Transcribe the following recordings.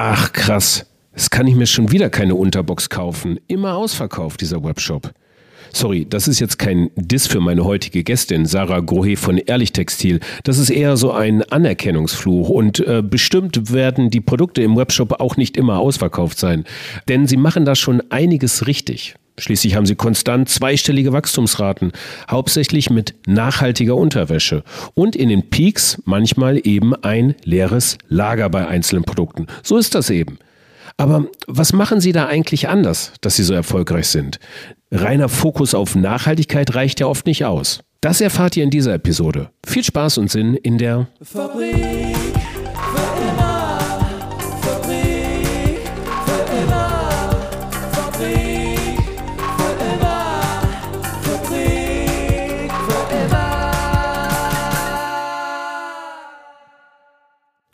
Ach krass, jetzt kann ich mir schon wieder keine Unterbox kaufen. Immer ausverkauft, dieser Webshop. Sorry, das ist jetzt kein Diss für meine heutige Gästin, Sarah Grohe von Ehrlich Textil. Das ist eher so ein Anerkennungsfluch und äh, bestimmt werden die Produkte im Webshop auch nicht immer ausverkauft sein. Denn sie machen da schon einiges richtig. Schließlich haben sie konstant zweistellige Wachstumsraten, hauptsächlich mit nachhaltiger Unterwäsche und in den Peaks manchmal eben ein leeres Lager bei einzelnen Produkten. So ist das eben. Aber was machen Sie da eigentlich anders, dass Sie so erfolgreich sind? Reiner Fokus auf Nachhaltigkeit reicht ja oft nicht aus. Das erfahrt ihr in dieser Episode. Viel Spaß und Sinn in der Fabrik.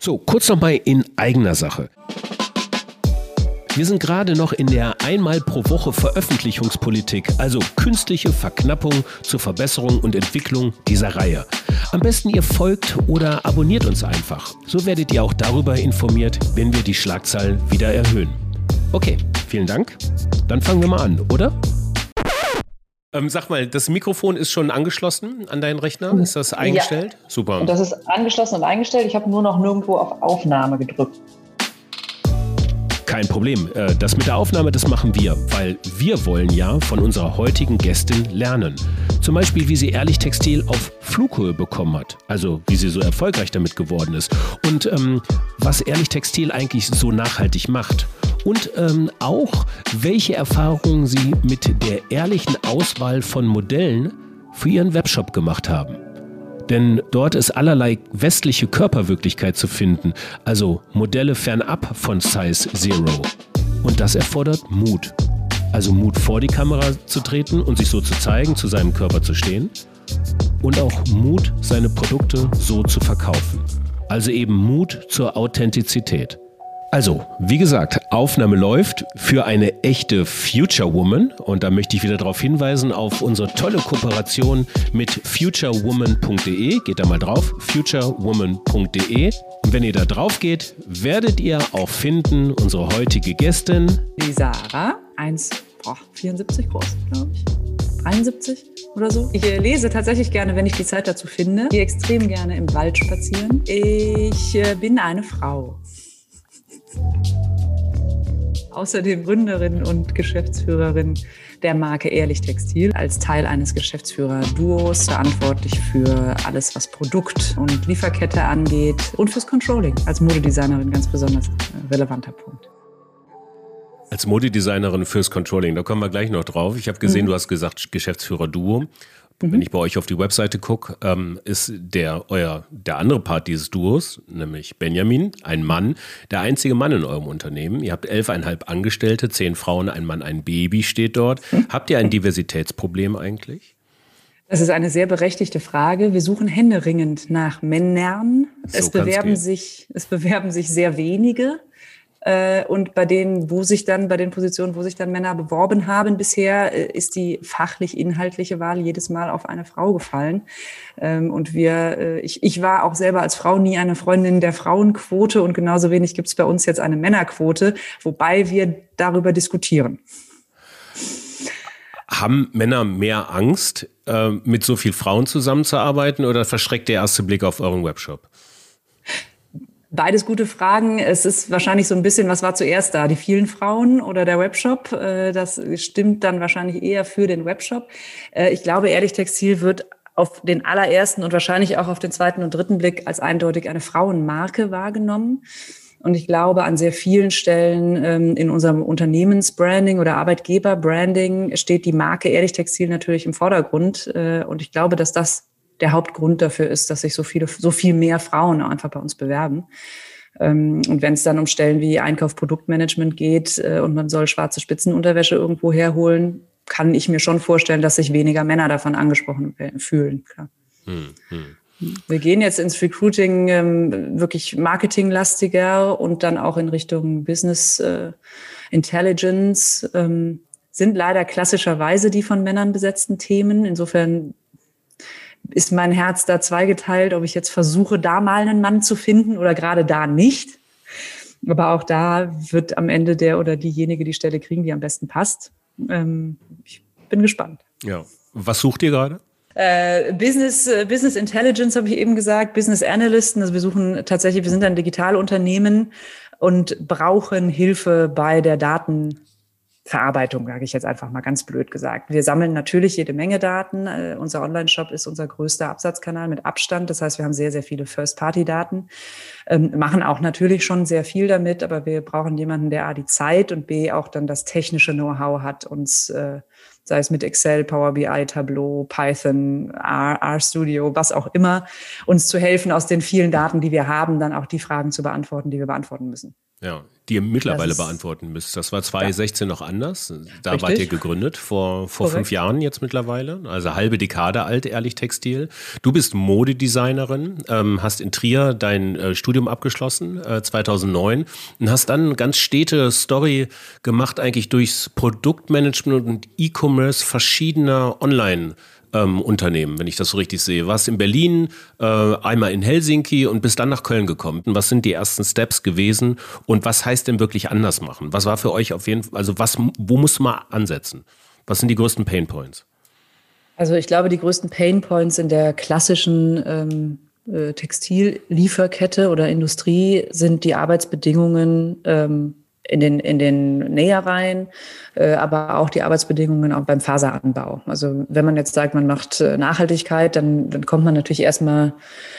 So, kurz nochmal in eigener Sache. Wir sind gerade noch in der einmal pro Woche Veröffentlichungspolitik, also künstliche Verknappung zur Verbesserung und Entwicklung dieser Reihe. Am besten ihr folgt oder abonniert uns einfach. So werdet ihr auch darüber informiert, wenn wir die Schlagzeilen wieder erhöhen. Okay, vielen Dank. Dann fangen wir mal an, oder? Ähm, sag mal, das Mikrofon ist schon angeschlossen an deinen Rechner? Ist das eingestellt? Ja. Super. Und das ist angeschlossen und eingestellt. Ich habe nur noch nirgendwo auf Aufnahme gedrückt. Kein Problem. Äh, das mit der Aufnahme, das machen wir, weil wir wollen ja von unserer heutigen Gästin lernen. Zum Beispiel, wie sie Ehrlich Textil auf Flughöhe bekommen hat. Also, wie sie so erfolgreich damit geworden ist. Und ähm, was Ehrlich Textil eigentlich so nachhaltig macht und ähm, auch, welche Erfahrungen Sie mit der ehrlichen Auswahl von Modellen für Ihren Webshop gemacht haben. Denn dort ist allerlei westliche Körperwirklichkeit zu finden, also Modelle fernab von Size Zero. Und das erfordert Mut. Also Mut vor die Kamera zu treten und sich so zu zeigen, zu seinem Körper zu stehen. Und auch Mut, seine Produkte so zu verkaufen. Also eben Mut zur Authentizität. Also, wie gesagt, Aufnahme läuft für eine echte Future Woman. Und da möchte ich wieder darauf hinweisen auf unsere tolle Kooperation mit futurewoman.de. Geht da mal drauf, futurewoman.de. Und wenn ihr da drauf geht, werdet ihr auch finden, unsere heutige Gästin. Die Sarah, 1,74 groß, glaube ich. 73 oder so. Ich äh, lese tatsächlich gerne, wenn ich die Zeit dazu finde. Ich gehe extrem gerne im Wald spazieren. Ich äh, bin eine Frau. Außerdem Gründerin und Geschäftsführerin der Marke Ehrlich Textil, als Teil eines Geschäftsführer-Duos verantwortlich für alles, was Produkt- und Lieferkette angeht und fürs Controlling. Als Modedesignerin ganz besonders relevanter Punkt. Als Modedesignerin fürs Controlling, da kommen wir gleich noch drauf. Ich habe gesehen, mhm. du hast gesagt Geschäftsführer-Duo. Mhm. Wenn ich bei euch auf die Webseite gucke, ähm, ist der euer der andere Part dieses Duos, nämlich Benjamin, ein Mann, der einzige Mann in eurem Unternehmen. Ihr habt elfeinhalb Angestellte, zehn Frauen, ein Mann, ein Baby steht dort. Mhm. Habt ihr ein Diversitätsproblem eigentlich? Das ist eine sehr berechtigte Frage. Wir suchen händeringend nach Männern. So es bewerben sich, es bewerben sich sehr wenige. Äh, und bei denen, wo sich dann, bei den Positionen, wo sich dann Männer beworben haben bisher, äh, ist die fachlich-inhaltliche Wahl jedes Mal auf eine Frau gefallen. Ähm, und wir, äh, ich, ich war auch selber als Frau nie eine Freundin der Frauenquote und genauso wenig gibt es bei uns jetzt eine Männerquote, wobei wir darüber diskutieren. Haben Männer mehr Angst, mit so viel Frauen zusammenzuarbeiten oder verschreckt der erste Blick auf euren Webshop? Beides gute Fragen. Es ist wahrscheinlich so ein bisschen, was war zuerst da? Die vielen Frauen oder der Webshop? Äh, das stimmt dann wahrscheinlich eher für den Webshop. Äh, ich glaube, Ehrlich Textil wird auf den allerersten und wahrscheinlich auch auf den zweiten und dritten Blick als eindeutig eine Frauenmarke wahrgenommen. Und ich glaube, an sehr vielen Stellen ähm, in unserem Unternehmensbranding oder Arbeitgeberbranding steht die Marke Ehrlich Textil natürlich im Vordergrund. Äh, und ich glaube, dass das der Hauptgrund dafür ist, dass sich so viele, so viel mehr Frauen einfach bei uns bewerben. Ähm, und wenn es dann um Stellen wie Einkauf, Produktmanagement geht äh, und man soll schwarze Spitzenunterwäsche irgendwo herholen, kann ich mir schon vorstellen, dass sich weniger Männer davon angesprochen fühlen. Klar. Hm, hm. Wir gehen jetzt ins Recruiting ähm, wirklich marketinglastiger und dann auch in Richtung Business äh, Intelligence. Ähm, sind leider klassischerweise die von Männern besetzten Themen. Insofern ist mein Herz da zweigeteilt, ob ich jetzt versuche, da mal einen Mann zu finden oder gerade da nicht. Aber auch da wird am Ende der oder diejenige die Stelle kriegen, die am besten passt. Ähm, ich bin gespannt. Ja. Was sucht ihr gerade? Äh, Business, äh, Business Intelligence habe ich eben gesagt, Business Analysten. Also wir suchen tatsächlich, wir sind ein Digitalunternehmen und brauchen Hilfe bei der Datenverarbeitung, sage ich jetzt einfach mal ganz blöd gesagt. Wir sammeln natürlich jede Menge Daten. Äh, unser Online-Shop ist unser größter Absatzkanal mit Abstand. Das heißt, wir haben sehr, sehr viele First-Party-Daten, ähm, machen auch natürlich schon sehr viel damit, aber wir brauchen jemanden, der A, die Zeit und B, auch dann das technische Know-how hat, uns äh, sei es mit Excel, Power BI, Tableau, Python, R, RStudio, was auch immer, uns zu helfen, aus den vielen Daten, die wir haben, dann auch die Fragen zu beantworten, die wir beantworten müssen. Ja, die ihr mittlerweile beantworten müsst. Das war 2016 ja. noch anders. Da Richtig. wart ihr gegründet, vor, vor fünf Jahren jetzt mittlerweile. Also halbe Dekade alt, ehrlich Textil. Du bist Modedesignerin, ähm, hast in Trier dein äh, Studium abgeschlossen, äh, 2009, und hast dann eine ganz stete Story gemacht, eigentlich durchs Produktmanagement und E-Commerce verschiedener Online- ähm, Unternehmen, wenn ich das so richtig sehe. Warst in Berlin, äh, einmal in Helsinki und bist dann nach Köln gekommen. Was sind die ersten Steps gewesen und was heißt denn wirklich anders machen? Was war für euch auf jeden Fall, also was, wo muss man ansetzen? Was sind die größten Pain Points? Also ich glaube, die größten Pain Points in der klassischen ähm, äh, Textillieferkette oder Industrie sind die Arbeitsbedingungen ähm, in den, in den Nähereien, äh, aber auch die Arbeitsbedingungen auch beim Faseranbau. Also wenn man jetzt sagt, man macht äh, Nachhaltigkeit, dann, dann kommt man natürlich erstmal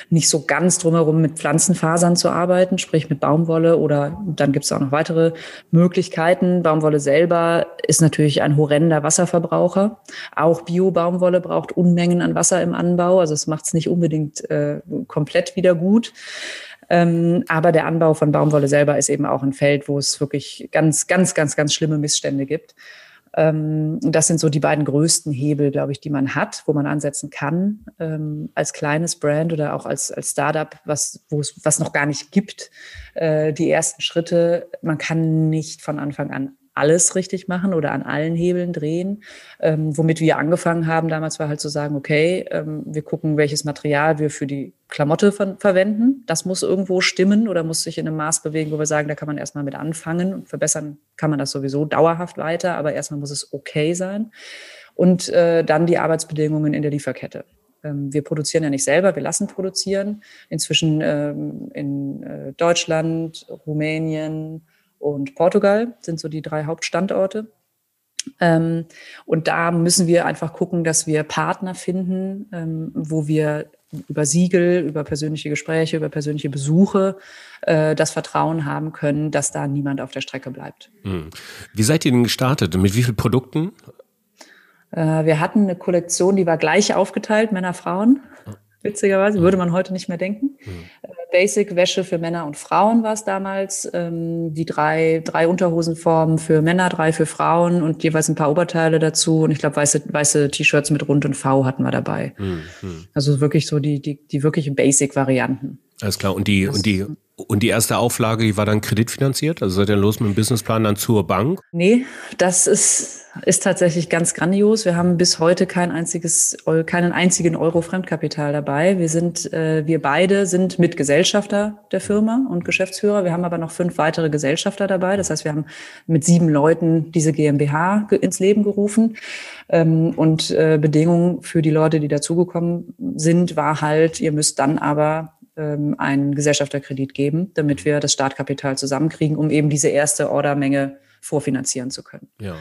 nicht so ganz drumherum, mit Pflanzenfasern zu arbeiten, sprich mit Baumwolle oder dann gibt es auch noch weitere Möglichkeiten. Baumwolle selber ist natürlich ein horrender Wasserverbraucher. Auch Bio-Baumwolle braucht Unmengen an Wasser im Anbau, also es macht es nicht unbedingt äh, komplett wieder gut. Ähm, aber der Anbau von Baumwolle selber ist eben auch ein Feld, wo es wirklich ganz, ganz, ganz, ganz schlimme Missstände gibt. Ähm, das sind so die beiden größten Hebel, glaube ich, die man hat, wo man ansetzen kann, ähm, als kleines Brand oder auch als, als Startup, was, wo es, was noch gar nicht gibt. Äh, die ersten Schritte, man kann nicht von Anfang an alles richtig machen oder an allen Hebeln drehen. Ähm, womit wir angefangen haben damals war halt zu sagen, okay, ähm, wir gucken, welches Material wir für die Klamotte ver verwenden. Das muss irgendwo stimmen oder muss sich in einem Maß bewegen, wo wir sagen, da kann man erstmal mit anfangen und verbessern kann man das sowieso dauerhaft weiter, aber erstmal muss es okay sein. Und äh, dann die Arbeitsbedingungen in der Lieferkette ähm, wir produzieren ja nicht selber, wir lassen produzieren. Inzwischen ähm, in äh, Deutschland, Rumänien, und Portugal sind so die drei Hauptstandorte. Ähm, und da müssen wir einfach gucken, dass wir Partner finden, ähm, wo wir über Siegel, über persönliche Gespräche, über persönliche Besuche äh, das Vertrauen haben können, dass da niemand auf der Strecke bleibt. Hm. Wie seid ihr denn gestartet? Mit wie vielen Produkten? Äh, wir hatten eine Kollektion, die war gleich aufgeteilt, Männer, Frauen witzigerweise, würde man heute nicht mehr denken. Mhm. Basic-Wäsche für Männer und Frauen war es damals. Ähm, die drei, drei Unterhosenformen für Männer, drei für Frauen und jeweils ein paar Oberteile dazu. Und ich glaube, weiße, weiße T-Shirts mit Rund und V hatten wir dabei. Mhm. Also wirklich so die, die, die wirklichen Basic-Varianten. Alles klar. Und die, und die, und die erste Auflage, die war dann kreditfinanziert? Also seid ihr los mit dem Businessplan dann zur Bank? Nee, das ist ist tatsächlich ganz grandios. Wir haben bis heute kein einziges, keinen einzigen Euro Fremdkapital dabei. Wir sind, äh, wir beide sind Mitgesellschafter der Firma und Geschäftsführer. Wir haben aber noch fünf weitere Gesellschafter dabei. Das heißt, wir haben mit sieben Leuten diese GmbH ins Leben gerufen. Ähm, und äh, Bedingungen für die Leute, die dazugekommen sind, war halt, ihr müsst dann aber ähm, einen Gesellschafterkredit geben, damit wir das Startkapital zusammenkriegen, um eben diese erste Ordermenge vorfinanzieren zu können. Ja.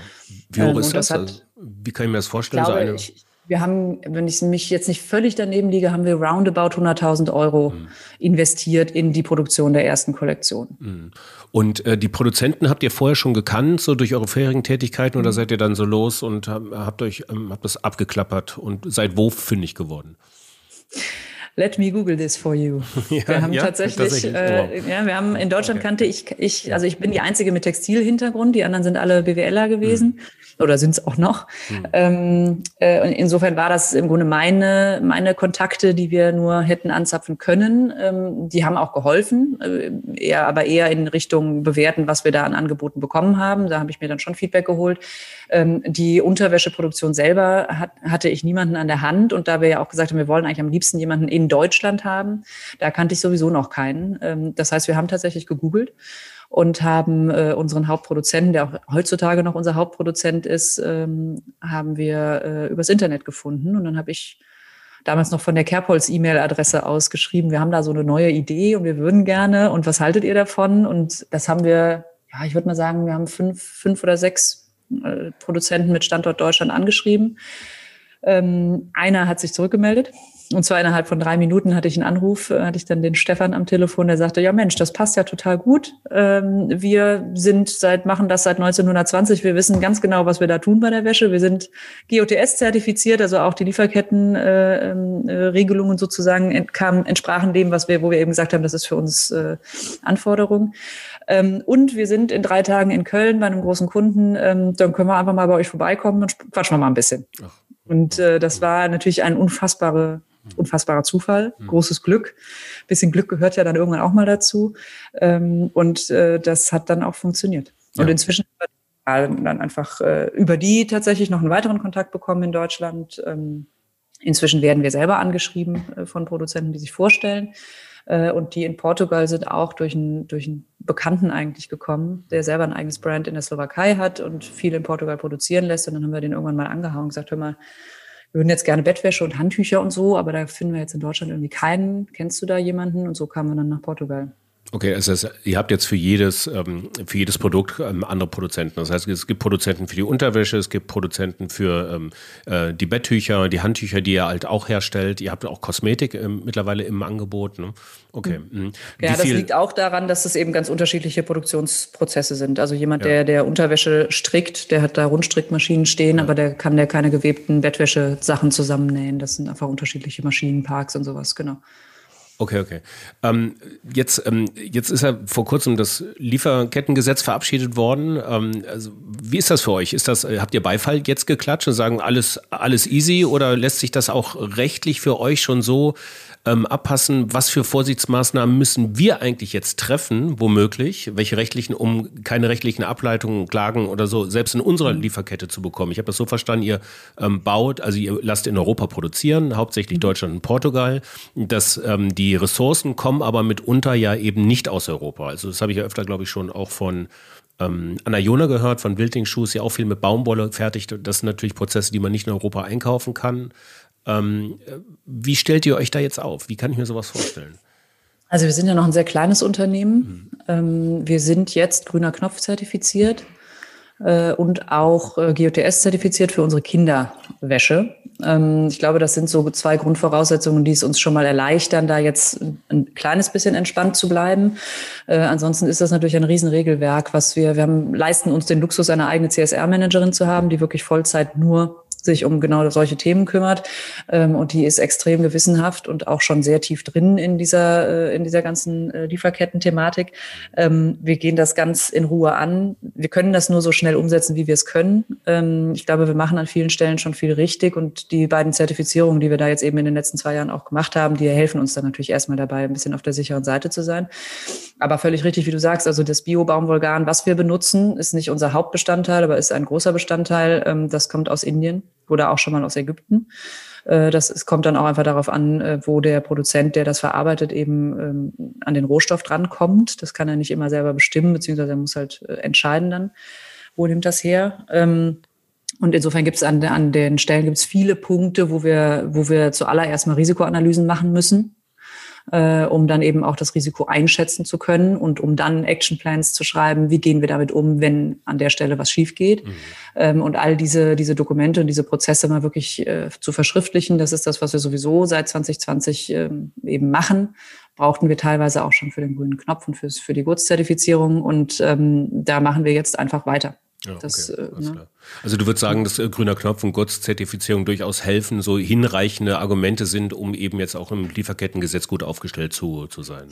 Wie hoch ähm, ist das? das hat, also, wie kann ich mir das vorstellen? Glaube, so ich, wir haben, wenn ich mich jetzt nicht völlig daneben liege, haben wir roundabout 100.000 Euro mhm. investiert in die Produktion der ersten Kollektion. Mhm. Und äh, die Produzenten habt ihr vorher schon gekannt, so durch eure vorherigen Tätigkeiten, oder mhm. seid ihr dann so los und habt euch ähm, habt das abgeklappert und seid wo fündig geworden? Let me Google this for you. Ja, wir haben ja, tatsächlich, tatsächlich. Äh, ja, wir haben in Deutschland okay. kannte ich, ich, also ich bin die einzige mit Textilhintergrund, die anderen sind alle BWLer gewesen. Mhm oder sind es auch noch. Mhm. Ähm, äh, insofern war das im Grunde meine, meine Kontakte, die wir nur hätten anzapfen können. Ähm, die haben auch geholfen, äh, eher, aber eher in Richtung bewerten, was wir da an Angeboten bekommen haben. Da habe ich mir dann schon Feedback geholt. Ähm, die Unterwäscheproduktion selber hat, hatte ich niemanden an der Hand und da wir ja auch gesagt haben, wir wollen eigentlich am liebsten jemanden in in Deutschland haben. Da kannte ich sowieso noch keinen. Ähm, das heißt, wir haben tatsächlich gegoogelt und haben äh, unseren Hauptproduzenten, der auch heutzutage noch unser Hauptproduzent ist, ähm, haben wir äh, übers Internet gefunden. Und dann habe ich damals noch von der Kerbholz E-Mail-Adresse ausgeschrieben, wir haben da so eine neue Idee und wir würden gerne und was haltet ihr davon? Und das haben wir, ja, ich würde mal sagen, wir haben fünf, fünf oder sechs äh, Produzenten mit Standort Deutschland angeschrieben. Ähm, einer hat sich zurückgemeldet und zwar innerhalb von drei Minuten hatte ich einen Anruf, äh, hatte ich dann den Stefan am Telefon, der sagte, ja Mensch, das passt ja total gut. Ähm, wir sind seit, machen das seit 1920. Wir wissen ganz genau, was wir da tun bei der Wäsche. Wir sind GOTS zertifiziert, also auch die Lieferkettenregelungen äh, äh, sozusagen kamen, entsprachen dem, was wir, wo wir eben gesagt haben, das ist für uns Anforderung. Ähm, und wir sind in drei Tagen in Köln bei einem großen Kunden. Ähm, dann können wir einfach mal bei euch vorbeikommen und quatschen wir mal ein bisschen. Ach. Und äh, das war natürlich ein unfassbare unfassbarer Zufall, mhm. großes Glück. bisschen Glück gehört ja dann irgendwann auch mal dazu. Ähm, und äh, das hat dann auch funktioniert. Ja. Und inzwischen dann einfach äh, über die tatsächlich noch einen weiteren Kontakt bekommen in Deutschland. Ähm, inzwischen werden wir selber angeschrieben äh, von Produzenten, die sich vorstellen. Und die in Portugal sind auch durch einen, durch einen Bekannten eigentlich gekommen, der selber ein eigenes Brand in der Slowakei hat und viel in Portugal produzieren lässt. Und dann haben wir den irgendwann mal angehauen und gesagt, hör mal, würden jetzt gerne Bettwäsche und Handtücher und so, aber da finden wir jetzt in Deutschland irgendwie keinen. Kennst du da jemanden? Und so kamen wir dann nach Portugal. Okay, also das, ihr habt jetzt für jedes, ähm, für jedes Produkt ähm, andere Produzenten. Das heißt, es gibt Produzenten für die Unterwäsche, es gibt Produzenten für ähm, äh, die Betttücher, die Handtücher, die ihr halt auch herstellt. Ihr habt auch Kosmetik mittlerweile im Angebot. Ne? Okay. Mhm. Ja, das liegt auch daran, dass es eben ganz unterschiedliche Produktionsprozesse sind. Also jemand, ja. der, der Unterwäsche strickt, der hat da Rundstrickmaschinen stehen, ja. aber der kann der keine gewebten Bettwäsche-Sachen zusammennähen. Das sind einfach unterschiedliche Maschinenparks und sowas, genau. Okay, okay. Ähm, jetzt, ähm, jetzt ist ja vor kurzem das Lieferkettengesetz verabschiedet worden. Ähm, also, wie ist das für euch? Ist das, habt ihr Beifall jetzt geklatscht und sagen alles, alles easy oder lässt sich das auch rechtlich für euch schon so ähm, abpassen, was für Vorsichtsmaßnahmen müssen wir eigentlich jetzt treffen, womöglich, welche rechtlichen, um keine rechtlichen Ableitungen, Klagen oder so, selbst in unserer mhm. Lieferkette zu bekommen. Ich habe das so verstanden, ihr ähm, baut, also ihr lasst in Europa produzieren, hauptsächlich mhm. Deutschland und Portugal, dass ähm, die Ressourcen kommen aber mitunter ja eben nicht aus Europa. Also das habe ich ja öfter, glaube ich, schon auch von ähm, Anna Jona gehört, von Wilding Shoes, ja auch viel mit Baumwolle fertigt. Das sind natürlich Prozesse, die man nicht in Europa einkaufen kann. Ähm, wie stellt ihr euch da jetzt auf? Wie kann ich mir sowas vorstellen? Also wir sind ja noch ein sehr kleines Unternehmen. Mhm. Ähm, wir sind jetzt grüner Knopf zertifiziert äh, und auch äh, GOTS zertifiziert für unsere Kinderwäsche. Ähm, ich glaube, das sind so zwei Grundvoraussetzungen, die es uns schon mal erleichtern, da jetzt ein kleines bisschen entspannt zu bleiben. Äh, ansonsten ist das natürlich ein Riesenregelwerk, was wir, wir haben, leisten uns den Luxus, eine eigene CSR-Managerin zu haben, die wirklich Vollzeit nur sich um genau solche Themen kümmert. Ähm, und die ist extrem gewissenhaft und auch schon sehr tief drin in dieser, äh, in dieser ganzen äh, Lieferketten-Thematik. Ähm, wir gehen das ganz in Ruhe an. Wir können das nur so schnell umsetzen, wie wir es können. Ähm, ich glaube, wir machen an vielen Stellen schon viel richtig und die beiden Zertifizierungen, die wir da jetzt eben in den letzten zwei Jahren auch gemacht haben, die helfen uns dann natürlich erstmal dabei, ein bisschen auf der sicheren Seite zu sein. Aber völlig richtig, wie du sagst, also das Bio-Baumwollgarn, was wir benutzen, ist nicht unser Hauptbestandteil, aber ist ein großer Bestandteil. Das kommt aus Indien oder auch schon mal aus Ägypten. Äh, das kommt dann auch einfach darauf an, äh, wo der Produzent, der das verarbeitet, eben ähm, an den Rohstoff drankommt. Das kann er nicht immer selber bestimmen, beziehungsweise er muss halt äh, entscheiden dann, wo nimmt das her. Ähm, und insofern gibt es an, an den Stellen gibt es viele Punkte, wo wir, wo wir zuallererst mal Risikoanalysen machen müssen äh, um dann eben auch das Risiko einschätzen zu können und um dann Actionplans zu schreiben, wie gehen wir damit um, wenn an der Stelle was schief geht. Mhm. Ähm, und all diese, diese Dokumente und diese Prozesse mal wirklich äh, zu verschriftlichen, das ist das, was wir sowieso seit 2020 ähm, eben machen brauchten wir teilweise auch schon für den grünen Knopf und fürs, für die Gurtszertifizierung. Und ähm, da machen wir jetzt einfach weiter. Ja, das, okay, äh, ne? Also du würdest sagen, dass äh, grüner Knopf und Gott-Zertifizierung durchaus helfen, so hinreichende Argumente sind, um eben jetzt auch im Lieferkettengesetz gut aufgestellt zu, zu sein.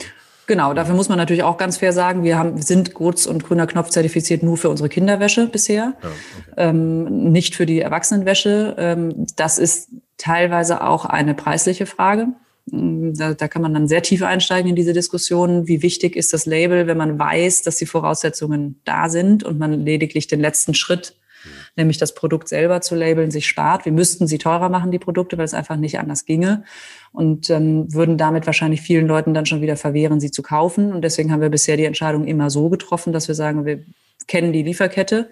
Genau, dafür muss man natürlich auch ganz fair sagen, wir haben, sind Gurz und grüner Knopf zertifiziert nur für unsere Kinderwäsche bisher, ja, okay. ähm, nicht für die Erwachsenenwäsche. Ähm, das ist teilweise auch eine preisliche Frage. Mm, da, da kann man dann sehr tief einsteigen in diese Diskussion. Wie wichtig ist das Label, wenn man weiß, dass die Voraussetzungen da sind und man lediglich den letzten Schritt nämlich das Produkt selber zu labeln, sich spart. Wir müssten sie teurer machen, die Produkte, weil es einfach nicht anders ginge und ähm, würden damit wahrscheinlich vielen Leuten dann schon wieder verwehren, sie zu kaufen. Und deswegen haben wir bisher die Entscheidung immer so getroffen, dass wir sagen, wir kennen die Lieferkette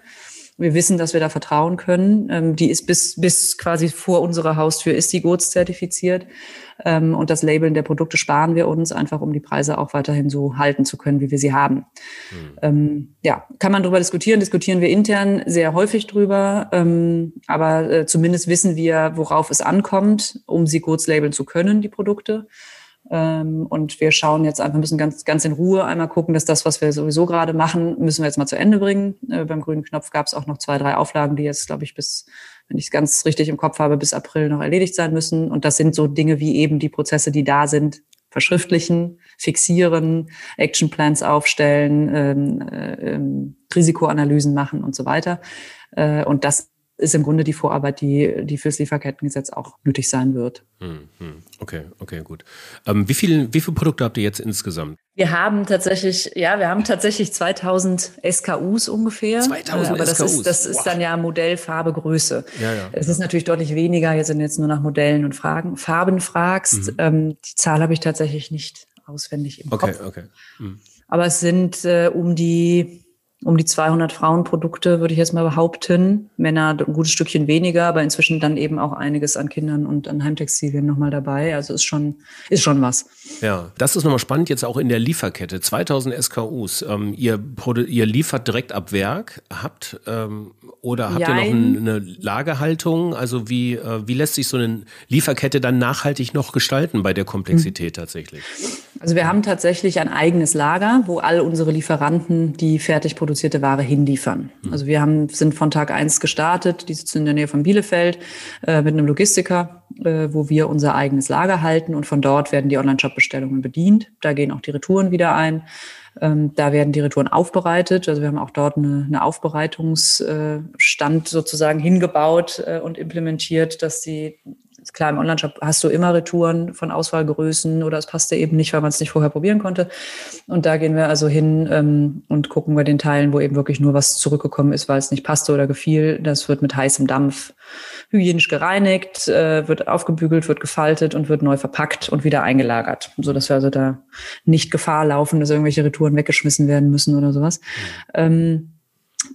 wir wissen, dass wir da vertrauen können. Ähm, die ist bis, bis quasi vor unserer Haustür ist die GOTS zertifiziert. Ähm, und das Labeln der Produkte sparen wir uns einfach, um die Preise auch weiterhin so halten zu können, wie wir sie haben. Mhm. Ähm, ja, kann man darüber diskutieren. Diskutieren wir intern sehr häufig drüber. Ähm, aber äh, zumindest wissen wir, worauf es ankommt, um sie GOTS labeln zu können, die Produkte. Ähm, und wir schauen jetzt einfach, müssen ganz, ganz in Ruhe einmal gucken, dass das, was wir sowieso gerade machen, müssen wir jetzt mal zu Ende bringen. Äh, beim grünen Knopf gab es auch noch zwei, drei Auflagen, die jetzt, glaube ich, bis, wenn ich es ganz richtig im Kopf habe, bis April noch erledigt sein müssen. Und das sind so Dinge wie eben die Prozesse, die da sind, verschriftlichen, fixieren, Actionplans aufstellen, ähm, äh, ähm, Risikoanalysen machen und so weiter. Äh, und das ist im Grunde die Vorarbeit, die, die fürs Lieferkettengesetz auch nötig sein wird. Hm, hm. Okay, okay, gut. Ähm, wie, viel, wie viele Produkte habt ihr jetzt insgesamt? Wir haben tatsächlich, ja, wir haben tatsächlich 2000 SKUs ungefähr. 2000 aber das SKUs. Ist, das ist dann ja Modell, Farbe, Größe. Ja, ja. Es ist natürlich deutlich weniger, jetzt sind jetzt nur nach Modellen und Fragen, Farben fragst. Mhm. Ähm, die Zahl habe ich tatsächlich nicht auswendig im okay, Kopf. Okay, okay. Mhm. Aber es sind äh, um die um die 200 Frauenprodukte, würde ich jetzt mal behaupten. Männer ein gutes Stückchen weniger, aber inzwischen dann eben auch einiges an Kindern und an Heimtextilien nochmal dabei. Also ist schon, ist schon was. Ja, das ist nochmal spannend jetzt auch in der Lieferkette. 2000 SKUs. Ähm, ihr, ihr liefert direkt ab Werk, habt ähm, oder habt Jein. ihr noch eine Lagerhaltung? Also wie, äh, wie lässt sich so eine Lieferkette dann nachhaltig noch gestalten bei der Komplexität hm. tatsächlich? Also wir haben tatsächlich ein eigenes Lager, wo all unsere Lieferanten die fertig produzierte Ware hinliefern. Mhm. Also wir haben, sind von Tag eins gestartet, die sitzen in der Nähe von Bielefeld äh, mit einem Logistiker, äh, wo wir unser eigenes Lager halten und von dort werden die Online-Shop-Bestellungen bedient. Da gehen auch die Retouren wieder ein. Ähm, da werden die Retouren aufbereitet. Also wir haben auch dort eine, eine Aufbereitungsstand sozusagen hingebaut äh, und implementiert, dass die klar, im Onlineshop hast du immer Retouren von Auswahlgrößen oder es passte eben nicht, weil man es nicht vorher probieren konnte. Und da gehen wir also hin ähm, und gucken bei den Teilen, wo eben wirklich nur was zurückgekommen ist, weil es nicht passte oder gefiel. Das wird mit heißem Dampf hygienisch gereinigt, äh, wird aufgebügelt, wird gefaltet und wird neu verpackt und wieder eingelagert, so dass wir also da nicht Gefahr laufen, dass irgendwelche Retouren weggeschmissen werden müssen oder sowas. Mhm. Ähm,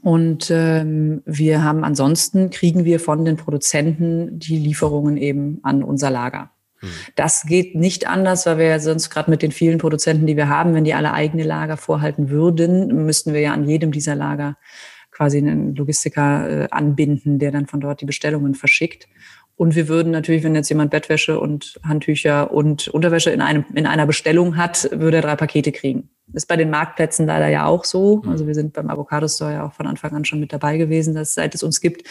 und ähm, wir haben ansonsten kriegen wir von den Produzenten die Lieferungen eben an unser Lager. Mhm. Das geht nicht anders, weil wir ja sonst gerade mit den vielen Produzenten, die wir haben, wenn die alle eigene Lager vorhalten würden, müssten wir ja an jedem dieser Lager quasi einen Logistiker äh, anbinden, der dann von dort die Bestellungen verschickt. Und wir würden natürlich, wenn jetzt jemand Bettwäsche und Handtücher und Unterwäsche in, einem, in einer Bestellung hat, würde er drei Pakete kriegen. Ist bei den Marktplätzen leider ja auch so. Mhm. Also wir sind beim Avocado Store ja auch von Anfang an schon mit dabei gewesen, dass seit es uns gibt,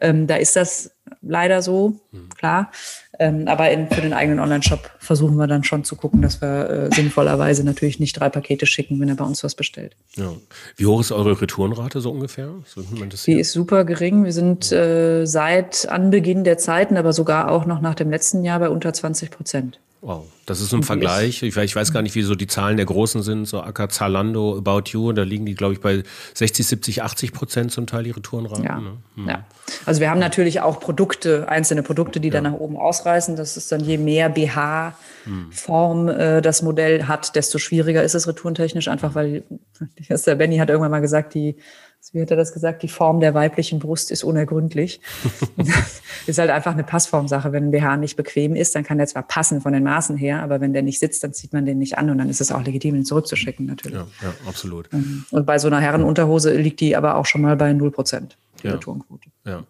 ähm, da ist das leider so, mhm. klar. Ähm, aber in, für den eigenen Online-Shop versuchen wir dann schon zu gucken, dass wir äh, sinnvollerweise natürlich nicht drei Pakete schicken, wenn er bei uns was bestellt. Ja. Wie hoch ist eure Retourenrate so ungefähr? So Die ist super gering. Wir sind äh, seit Anbeginn der Zeiten, aber sogar auch noch nach dem letzten Jahr bei unter 20 Prozent. Wow, das ist ein Vergleich. Ich, ich, weiß gar nicht, wie so die Zahlen der Großen sind, so Acker, Zalando, About You, da liegen die, glaube ich, bei 60, 70, 80 Prozent zum Teil ihre Tourenraten. Ja. Ne? Hm. ja. Also wir haben natürlich auch Produkte, einzelne Produkte, die ja. dann nach oben ausreißen. Das ist dann je mehr BH-Form äh, das Modell hat, desto schwieriger ist es retourentechnisch, einfach weil, der Benny hat irgendwann mal gesagt, die wie hat er das gesagt, die Form der weiblichen Brust ist unergründlich. ist halt einfach eine Passformsache. Wenn ein BH nicht bequem ist, dann kann der zwar passen von den Maßen her, aber wenn der nicht sitzt, dann zieht man den nicht an und dann ist es auch legitim, ihn zurückzuschicken natürlich. Ja, ja absolut. Ähm, und bei so einer Herrenunterhose liegt die aber auch schon mal bei 0 Prozent, die ja. Retourenquote. Ja.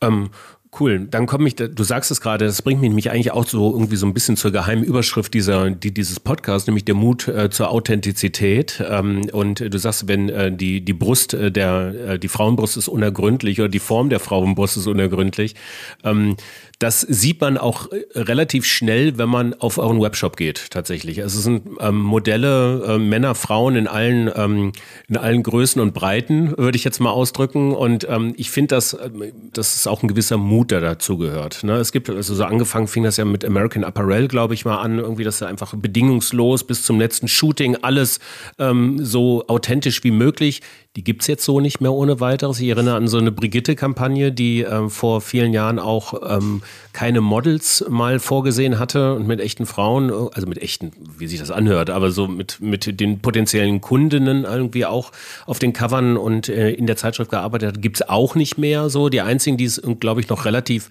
Ähm, Cool, dann komme ich, du sagst es gerade, das bringt mich eigentlich auch so irgendwie so ein bisschen zur geheimen Überschrift dieser, die, dieses Podcasts, nämlich der Mut äh, zur Authentizität. Ähm, und du sagst, wenn äh, die, die Brust äh, der, äh, die Frauenbrust ist unergründlich oder die Form der Frauenbrust ist unergründlich, ähm, das sieht man auch äh, relativ schnell, wenn man auf euren Webshop geht, tatsächlich. Also es sind ähm, Modelle, äh, Männer, Frauen in allen, ähm, in allen Größen und Breiten, würde ich jetzt mal ausdrücken. Und ähm, ich finde, dass, äh, das ist auch ein gewisser Mut, der dazu gehört. Ne? Es gibt, also so angefangen fing das ja mit American Apparel, glaube ich, mal an, irgendwie, dass er einfach bedingungslos bis zum letzten Shooting alles ähm, so authentisch wie möglich die gibt es jetzt so nicht mehr ohne weiteres. Ich erinnere an so eine Brigitte-Kampagne, die äh, vor vielen Jahren auch ähm, keine Models mal vorgesehen hatte und mit echten Frauen, also mit echten, wie sich das anhört, aber so mit, mit den potenziellen Kundinnen irgendwie auch auf den Covern und äh, in der Zeitschrift gearbeitet hat, gibt es auch nicht mehr so. Die einzigen, die es, glaube ich, noch relativ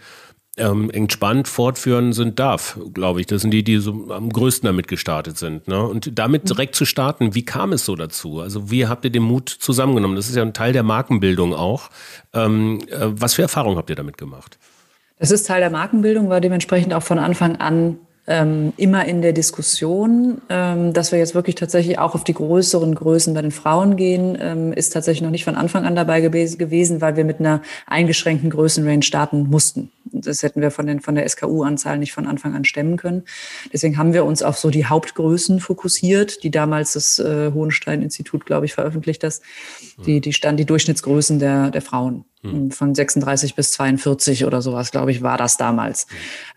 ähm, entspannt fortführen sind darf, glaube ich. Das sind die, die so am größten damit gestartet sind. Ne? Und damit mhm. direkt zu starten, wie kam es so dazu? Also wie habt ihr den Mut zusammengenommen? Das ist ja ein Teil der Markenbildung auch. Ähm, äh, was für Erfahrungen habt ihr damit gemacht? Das ist Teil der Markenbildung, war dementsprechend auch von Anfang an ähm, immer in der Diskussion, ähm, dass wir jetzt wirklich tatsächlich auch auf die größeren Größen bei den Frauen gehen, ähm, ist tatsächlich noch nicht von Anfang an dabei gewesen, weil wir mit einer eingeschränkten Größenrange starten mussten. Das hätten wir von, den, von der SKU-Anzahl nicht von Anfang an stemmen können. Deswegen haben wir uns auf so die Hauptgrößen fokussiert, die damals das äh, Hohenstein-Institut, glaube ich, veröffentlicht hat. Die, die stand die Durchschnittsgrößen der, der Frauen. Hm. Von 36 bis 42 oder sowas, glaube ich, war das damals.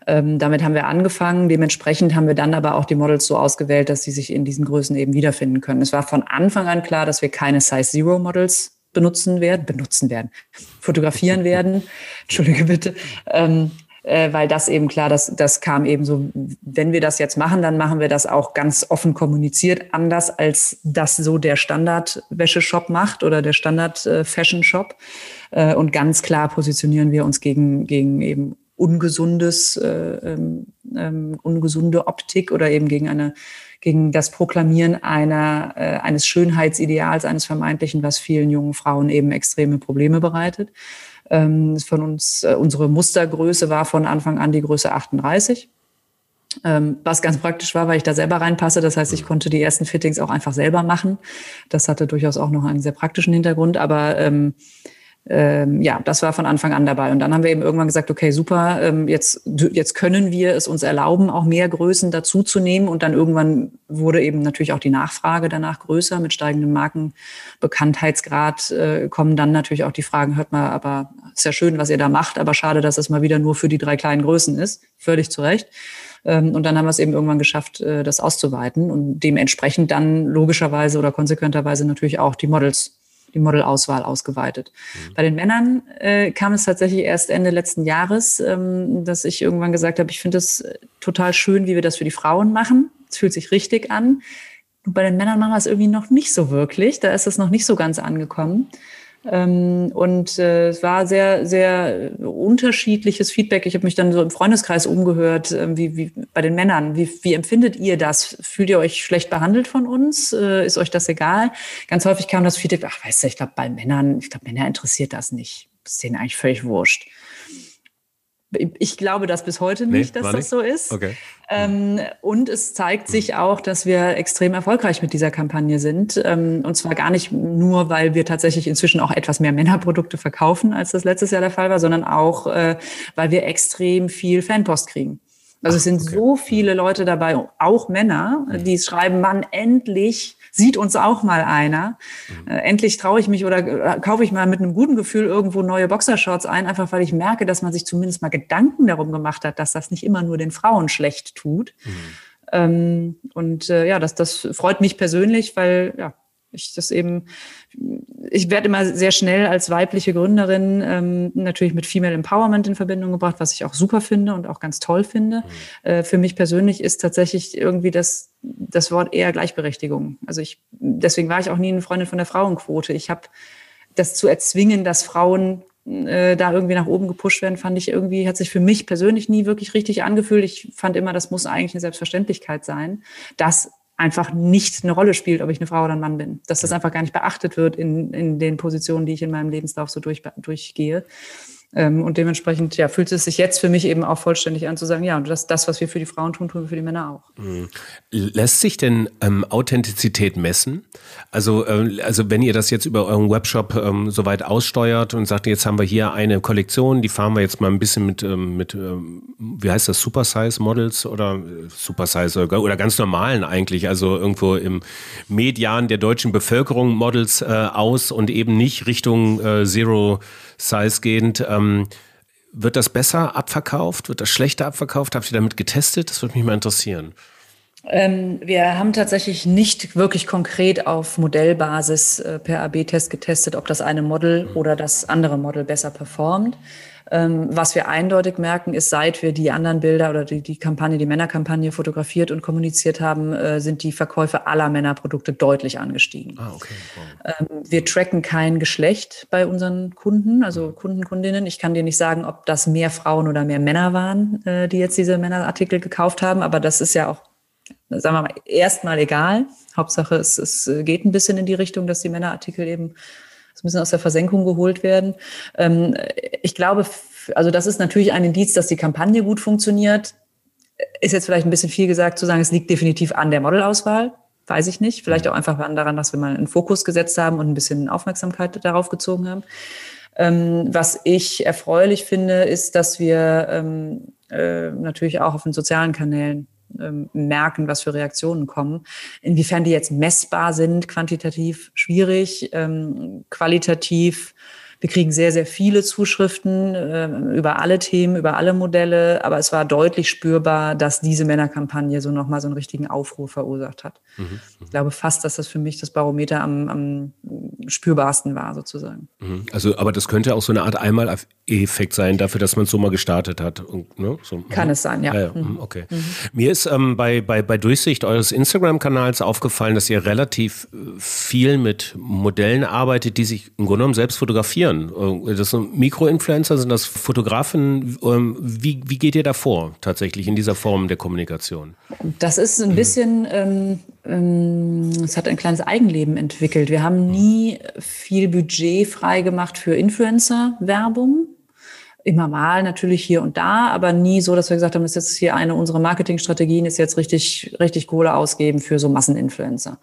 Ähm, damit haben wir angefangen. Dementsprechend haben wir dann aber auch die Models so ausgewählt, dass sie sich in diesen Größen eben wiederfinden können. Es war von Anfang an klar, dass wir keine Size Zero Models benutzen werden, benutzen werden, fotografieren werden. Entschuldige bitte. Ähm, äh, weil das eben klar, das, das kam eben so, wenn wir das jetzt machen, dann machen wir das auch ganz offen kommuniziert, anders als das so der Standard-Wäscheshop macht oder der Standard-Fashion-Shop. Äh, und ganz klar positionieren wir uns gegen, gegen eben ungesundes, äh, ähm, ähm, ungesunde Optik oder eben gegen eine gegen das Proklamieren einer, äh, eines Schönheitsideals, eines vermeintlichen, was vielen jungen Frauen eben extreme Probleme bereitet. Ähm, von uns, äh, unsere Mustergröße war von Anfang an die Größe 38. Ähm, was ganz praktisch war, weil ich da selber reinpasse. Das heißt, ich konnte die ersten Fittings auch einfach selber machen. Das hatte durchaus auch noch einen sehr praktischen Hintergrund. Aber ähm, ähm, ja, das war von Anfang an dabei. Und dann haben wir eben irgendwann gesagt, okay, super, ähm, jetzt, jetzt können wir es uns erlauben, auch mehr Größen dazuzunehmen. Und dann irgendwann wurde eben natürlich auch die Nachfrage danach größer. Mit steigendem Markenbekanntheitsgrad äh, kommen dann natürlich auch die Fragen, hört mal, aber ist ja schön, was ihr da macht, aber schade, dass es mal wieder nur für die drei kleinen Größen ist. Völlig zu Recht. Ähm, und dann haben wir es eben irgendwann geschafft, äh, das auszuweiten und dementsprechend dann logischerweise oder konsequenterweise natürlich auch die Models die Modelauswahl ausgeweitet. Mhm. Bei den Männern äh, kam es tatsächlich erst Ende letzten Jahres, ähm, dass ich irgendwann gesagt habe, ich finde es total schön, wie wir das für die Frauen machen. Es fühlt sich richtig an. Und bei den Männern machen wir es irgendwie noch nicht so wirklich. Da ist es noch nicht so ganz angekommen. Ähm, und äh, es war sehr, sehr unterschiedliches Feedback. Ich habe mich dann so im Freundeskreis umgehört, äh, wie, wie bei den Männern. Wie, wie empfindet ihr das? Fühlt ihr euch schlecht behandelt von uns? Äh, ist euch das egal? Ganz häufig kam das Feedback, ach weißt du, ich glaube bei Männern, ich glaube Männer interessiert das nicht. Das ist denen eigentlich völlig wurscht. Ich glaube das bis heute nicht, nee, dass das nicht? so ist. Okay. Ähm, und es zeigt sich auch, dass wir extrem erfolgreich mit dieser Kampagne sind. Ähm, und zwar gar nicht nur, weil wir tatsächlich inzwischen auch etwas mehr Männerprodukte verkaufen, als das letztes Jahr der Fall war, sondern auch, äh, weil wir extrem viel Fanpost kriegen. Also es sind okay. so viele Leute dabei, auch Männer, die schreiben, Mann, endlich sieht uns auch mal einer. Mhm. Äh, endlich traue ich mich oder äh, kaufe ich mal mit einem guten Gefühl irgendwo neue Boxershorts ein, einfach weil ich merke, dass man sich zumindest mal Gedanken darum gemacht hat, dass das nicht immer nur den Frauen schlecht tut. Mhm. Ähm, und äh, ja, das, das freut mich persönlich, weil ja, ich das eben, ich werde immer sehr schnell als weibliche Gründerin ähm, natürlich mit Female Empowerment in Verbindung gebracht, was ich auch super finde und auch ganz toll finde. Mhm. Äh, für mich persönlich ist tatsächlich irgendwie das, das Wort eher Gleichberechtigung. Also ich, deswegen war ich auch nie eine Freundin von der Frauenquote. Ich habe das zu erzwingen, dass Frauen äh, da irgendwie nach oben gepusht werden, fand ich irgendwie, hat sich für mich persönlich nie wirklich richtig angefühlt. Ich fand immer, das muss eigentlich eine Selbstverständlichkeit sein, dass einfach nicht eine Rolle spielt, ob ich eine Frau oder ein Mann bin. Dass das einfach gar nicht beachtet wird in, in den Positionen, die ich in meinem Lebenslauf so durch, durchgehe. Ähm, und dementsprechend ja, fühlt es sich jetzt für mich eben auch vollständig an zu sagen, ja, und das, das, was wir für die Frauen tun, tun wir für die Männer auch. Mhm. Lässt sich denn ähm, Authentizität messen? Also, äh, also wenn ihr das jetzt über euren Webshop ähm, soweit aussteuert und sagt, jetzt haben wir hier eine Kollektion, die fahren wir jetzt mal ein bisschen mit, ähm, mit ähm, wie heißt das, Supersize Models oder äh, Supersize oder, oder ganz normalen eigentlich, also irgendwo im Median der deutschen Bevölkerung Models äh, aus und eben nicht Richtung äh, Zero Size gehend. Ähm, wird das besser abverkauft? Wird das schlechter abverkauft? Habt ihr damit getestet? Das würde mich mal interessieren. Ähm, wir haben tatsächlich nicht wirklich konkret auf Modellbasis äh, per AB-Test getestet, ob das eine Model mhm. oder das andere Model besser performt. Ähm, was wir eindeutig merken, ist, seit wir die anderen Bilder oder die, die Kampagne, die Männerkampagne fotografiert und kommuniziert haben, äh, sind die Verkäufe aller Männerprodukte deutlich angestiegen. Ah, okay. Wow. Ähm, wir tracken kein Geschlecht bei unseren Kunden, also mhm. Kunden, Kundinnen. Ich kann dir nicht sagen, ob das mehr Frauen oder mehr Männer waren, äh, die jetzt diese Männerartikel gekauft haben, aber das ist ja auch sagen wir mal, erstmal egal. Hauptsache, es, es geht ein bisschen in die Richtung, dass die Männerartikel eben ein bisschen aus der Versenkung geholt werden. Ähm, ich glaube, also das ist natürlich ein Indiz, dass die Kampagne gut funktioniert. Ist jetzt vielleicht ein bisschen viel gesagt zu sagen, es liegt definitiv an der Modelauswahl. Weiß ich nicht. Vielleicht auch einfach daran, dass wir mal einen Fokus gesetzt haben und ein bisschen Aufmerksamkeit darauf gezogen haben. Ähm, was ich erfreulich finde, ist, dass wir ähm, äh, natürlich auch auf den sozialen Kanälen ähm, merken, was für Reaktionen kommen. Inwiefern die jetzt messbar sind, quantitativ schwierig, ähm, qualitativ wir kriegen sehr, sehr viele Zuschriften äh, über alle Themen, über alle Modelle, aber es war deutlich spürbar, dass diese Männerkampagne so nochmal so einen richtigen Aufruhr verursacht hat. Mhm, mhm. Ich glaube fast, dass das für mich das Barometer am, am spürbarsten war, sozusagen. Mhm. Also, aber das könnte auch so eine Art Einmal-Effekt sein dafür, dass man es so mal gestartet hat. Und, ne? so, Kann mhm. es sein, ja. ja, ja. Mhm. Okay. Mir ist ähm, bei, bei, bei Durchsicht eures Instagram-Kanals aufgefallen, dass ihr relativ äh, viel mit Modellen arbeitet, die sich im Grunde genommen selbst fotografieren fotografieren? Äh, das sind Mikroinfluencer, sind das Fotografen? Ähm, wie, wie geht ihr da vor tatsächlich in dieser Form der Kommunikation? Das ist ein bisschen, ähm, ähm, es hat ein kleines Eigenleben entwickelt. Wir haben nie viel Budget freigemacht für Influencer-Werbung. Immer mal natürlich hier und da, aber nie so, dass wir gesagt haben, das ist jetzt hier eine unserer Marketingstrategien, ist jetzt richtig, richtig Kohle ausgeben für so Masseninfluencer.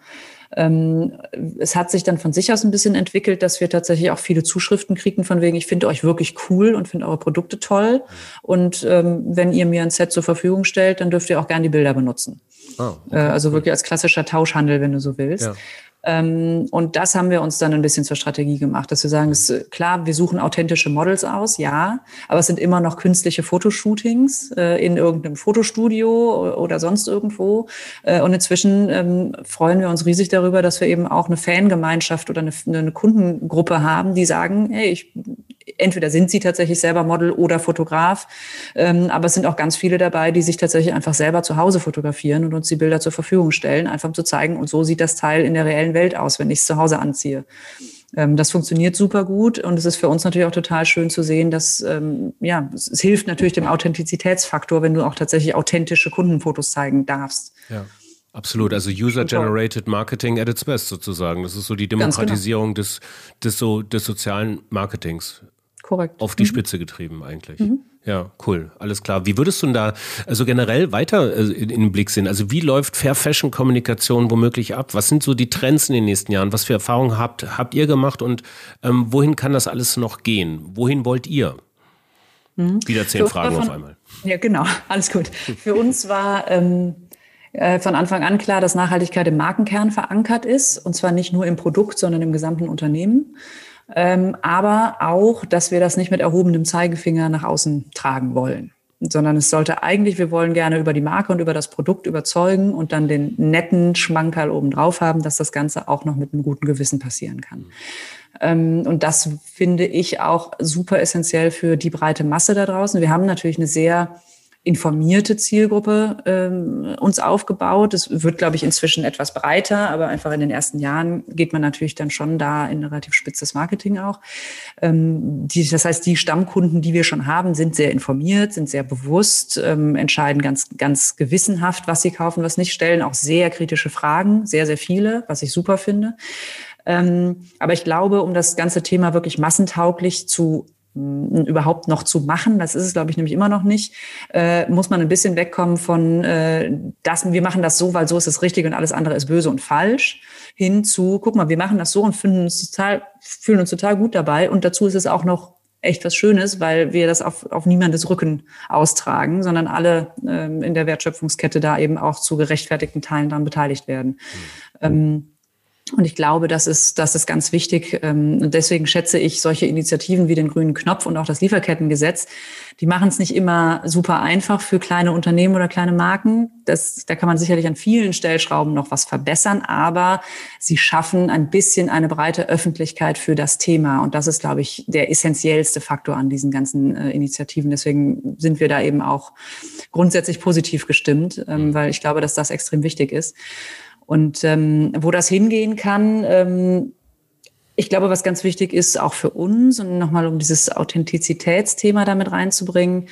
Ähm, es hat sich dann von sich aus ein bisschen entwickelt, dass wir tatsächlich auch viele Zuschriften kriegen von wegen, ich finde euch wirklich cool und finde eure Produkte toll. Und ähm, wenn ihr mir ein Set zur Verfügung stellt, dann dürft ihr auch gerne die Bilder benutzen. Oh, okay. äh, also wirklich als klassischer Tauschhandel, wenn du so willst. Ja. Ähm, und das haben wir uns dann ein bisschen zur Strategie gemacht, dass wir sagen, es ist klar, wir suchen authentische Models aus, ja, aber es sind immer noch künstliche Fotoshootings äh, in irgendeinem Fotostudio oder sonst irgendwo. Äh, und inzwischen ähm, freuen wir uns riesig darüber, dass wir eben auch eine Fangemeinschaft oder eine, eine Kundengruppe haben, die sagen, hey, ich entweder sind sie tatsächlich selber Model oder Fotograf, ähm, aber es sind auch ganz viele dabei, die sich tatsächlich einfach selber zu Hause fotografieren und uns die Bilder zur Verfügung stellen, einfach um zu zeigen, und so sieht das Teil in der reellen Welt aus, wenn ich es zu Hause anziehe. Ähm, das funktioniert super gut und es ist für uns natürlich auch total schön zu sehen, dass ähm, ja, es, hilft natürlich dem Authentizitätsfaktor, wenn du auch tatsächlich authentische Kundenfotos zeigen darfst. Ja. Absolut, also User-Generated Marketing at its best sozusagen. Das ist so die genau. Demokratisierung genau. des, des, so, des sozialen Marketings korrekt. Auf die mhm. Spitze getrieben eigentlich. Mhm. Ja, cool, alles klar. Wie würdest du denn da also generell weiter äh, in den Blick sehen? Also wie läuft Fair Fashion Kommunikation womöglich ab? Was sind so die Trends in den nächsten Jahren? Was für Erfahrungen habt, habt ihr gemacht und ähm, wohin kann das alles noch gehen? Wohin wollt ihr? Mhm. Wieder zehn Fragen davon, auf einmal. Ja, genau, alles gut. Für uns war ähm, äh, von Anfang an klar, dass Nachhaltigkeit im Markenkern verankert ist und zwar nicht nur im Produkt, sondern im gesamten Unternehmen ähm, aber auch, dass wir das nicht mit erhobenem Zeigefinger nach außen tragen wollen sondern es sollte eigentlich, wir wollen gerne über die Marke und über das Produkt überzeugen und dann den netten Schmankerl obendrauf haben, dass das Ganze auch noch mit einem guten Gewissen passieren kann. Ähm, und das finde ich auch super essentiell für die breite Masse da draußen. Wir haben natürlich eine sehr informierte Zielgruppe ähm, uns aufgebaut. Es wird, glaube ich, inzwischen etwas breiter, aber einfach in den ersten Jahren geht man natürlich dann schon da in relativ spitzes Marketing auch. Ähm, die, das heißt, die Stammkunden, die wir schon haben, sind sehr informiert, sind sehr bewusst, ähm, entscheiden ganz, ganz gewissenhaft, was sie kaufen, was nicht, stellen auch sehr kritische Fragen, sehr, sehr viele, was ich super finde. Ähm, aber ich glaube, um das ganze Thema wirklich massentauglich zu überhaupt noch zu machen, das ist es, glaube ich, nämlich immer noch nicht, äh, muss man ein bisschen wegkommen von, äh, das, wir machen das so, weil so ist es richtig und alles andere ist böse und falsch, hin zu, guck mal, wir machen das so und finden uns total, fühlen uns total gut dabei und dazu ist es auch noch echt was Schönes, weil wir das auf, auf niemandes Rücken austragen, sondern alle ähm, in der Wertschöpfungskette da eben auch zu gerechtfertigten Teilen daran beteiligt werden. Mhm. Ähm, und ich glaube, das ist, das ist ganz wichtig. Ähm, und deswegen schätze ich solche Initiativen wie den grünen Knopf und auch das Lieferkettengesetz, Die machen es nicht immer super einfach für kleine Unternehmen oder kleine Marken. Das, da kann man sicherlich an vielen Stellschrauben noch was verbessern, aber sie schaffen ein bisschen eine breite Öffentlichkeit für das Thema. Und das ist, glaube ich, der essentiellste Faktor an diesen ganzen äh, Initiativen. Deswegen sind wir da eben auch grundsätzlich positiv gestimmt, ähm, mhm. weil ich glaube, dass das extrem wichtig ist. Und ähm, wo das hingehen kann, ähm, ich glaube, was ganz wichtig ist, auch für uns und nochmal um dieses Authentizitätsthema damit reinzubringen,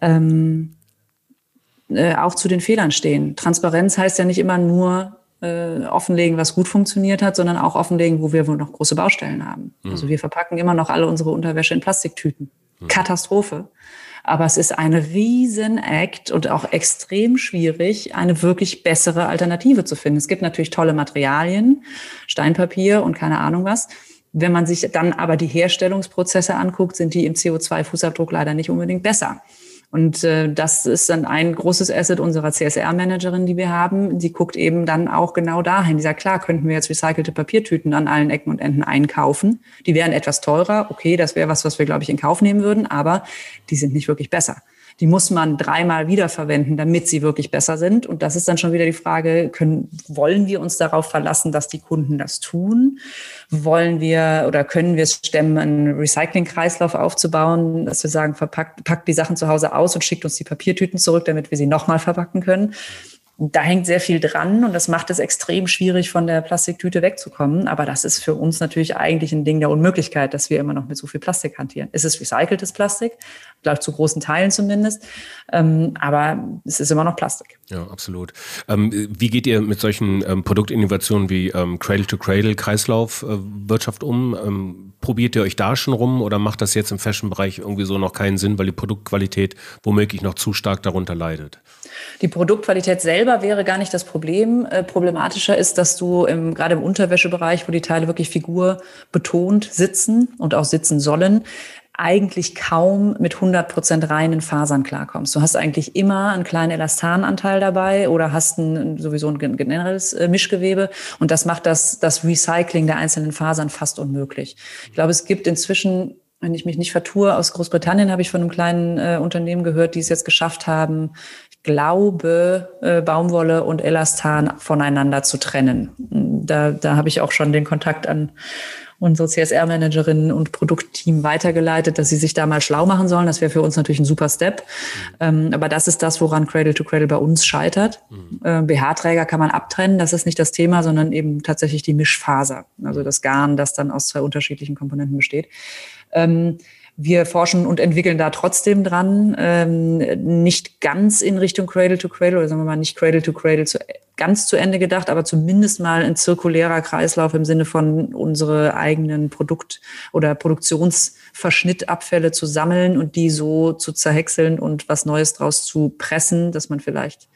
ähm, äh, auch zu den Fehlern stehen. Transparenz heißt ja nicht immer nur äh, offenlegen, was gut funktioniert hat, sondern auch offenlegen, wo wir wohl noch große Baustellen haben. Mhm. Also wir verpacken immer noch alle unsere Unterwäsche in Plastiktüten. Mhm. Katastrophe. Aber es ist ein Riesen-Act und auch extrem schwierig, eine wirklich bessere Alternative zu finden. Es gibt natürlich tolle Materialien, Steinpapier und keine Ahnung was. Wenn man sich dann aber die Herstellungsprozesse anguckt, sind die im CO2-Fußabdruck leider nicht unbedingt besser. Und äh, das ist dann ein großes Asset unserer CSR-Managerin, die wir haben. Die guckt eben dann auch genau dahin. Die sagt, klar, könnten wir jetzt recycelte Papiertüten an allen Ecken und Enden einkaufen. Die wären etwas teurer. Okay, das wäre was, was wir, glaube ich, in Kauf nehmen würden, aber die sind nicht wirklich besser die muss man dreimal wiederverwenden, damit sie wirklich besser sind. Und das ist dann schon wieder die Frage, können, wollen wir uns darauf verlassen, dass die Kunden das tun? Wollen wir oder können wir es stemmen, einen Recycling-Kreislauf aufzubauen, dass wir sagen, verpackt, packt die Sachen zu Hause aus und schickt uns die Papiertüten zurück, damit wir sie nochmal verpacken können? Da hängt sehr viel dran und das macht es extrem schwierig, von der Plastiktüte wegzukommen. Aber das ist für uns natürlich eigentlich ein Ding der Unmöglichkeit, dass wir immer noch mit so viel Plastik hantieren. Es ist recyceltes Plastik, glaube zu großen Teilen zumindest, ähm, aber es ist immer noch Plastik. Ja, absolut. Ähm, wie geht ihr mit solchen ähm, Produktinnovationen wie ähm, Cradle-to-Cradle, Kreislaufwirtschaft um? Ähm, probiert ihr euch da schon rum oder macht das jetzt im Fashion-Bereich irgendwie so noch keinen Sinn, weil die Produktqualität womöglich noch zu stark darunter leidet? Die Produktqualität selber wäre gar nicht das Problem. Äh, problematischer ist, dass du im, gerade im Unterwäschebereich, wo die Teile wirklich figurbetont sitzen und auch sitzen sollen, eigentlich kaum mit 100 Prozent reinen Fasern klarkommst. Du hast eigentlich immer einen kleinen Elastananteil dabei oder hast ein, sowieso ein generelles äh, Mischgewebe. Und das macht das, das Recycling der einzelnen Fasern fast unmöglich. Ich glaube, es gibt inzwischen wenn ich mich nicht vertue, aus Großbritannien habe ich von einem kleinen äh, Unternehmen gehört, die es jetzt geschafft haben, glaube, äh, Baumwolle und Elastan voneinander zu trennen. Da, da habe ich auch schon den Kontakt an unsere CSR-Managerin und Produktteam weitergeleitet, dass sie sich da mal schlau machen sollen. Das wäre für uns natürlich ein super Step. Mhm. Ähm, aber das ist das, woran Cradle to Cradle bei uns scheitert. Mhm. Äh, BH-Träger kann man abtrennen, das ist nicht das Thema, sondern eben tatsächlich die Mischfaser, also das Garn, das dann aus zwei unterschiedlichen Komponenten besteht. Ähm, wir forschen und entwickeln da trotzdem dran, ähm, nicht ganz in Richtung Cradle to Cradle oder sagen wir mal nicht Cradle to Cradle zu, ganz zu Ende gedacht, aber zumindest mal ein zirkulärer Kreislauf im Sinne von unsere eigenen Produkt- oder Produktionsverschnittabfälle zu sammeln und die so zu zerhäckseln und was Neues draus zu pressen, dass man vielleicht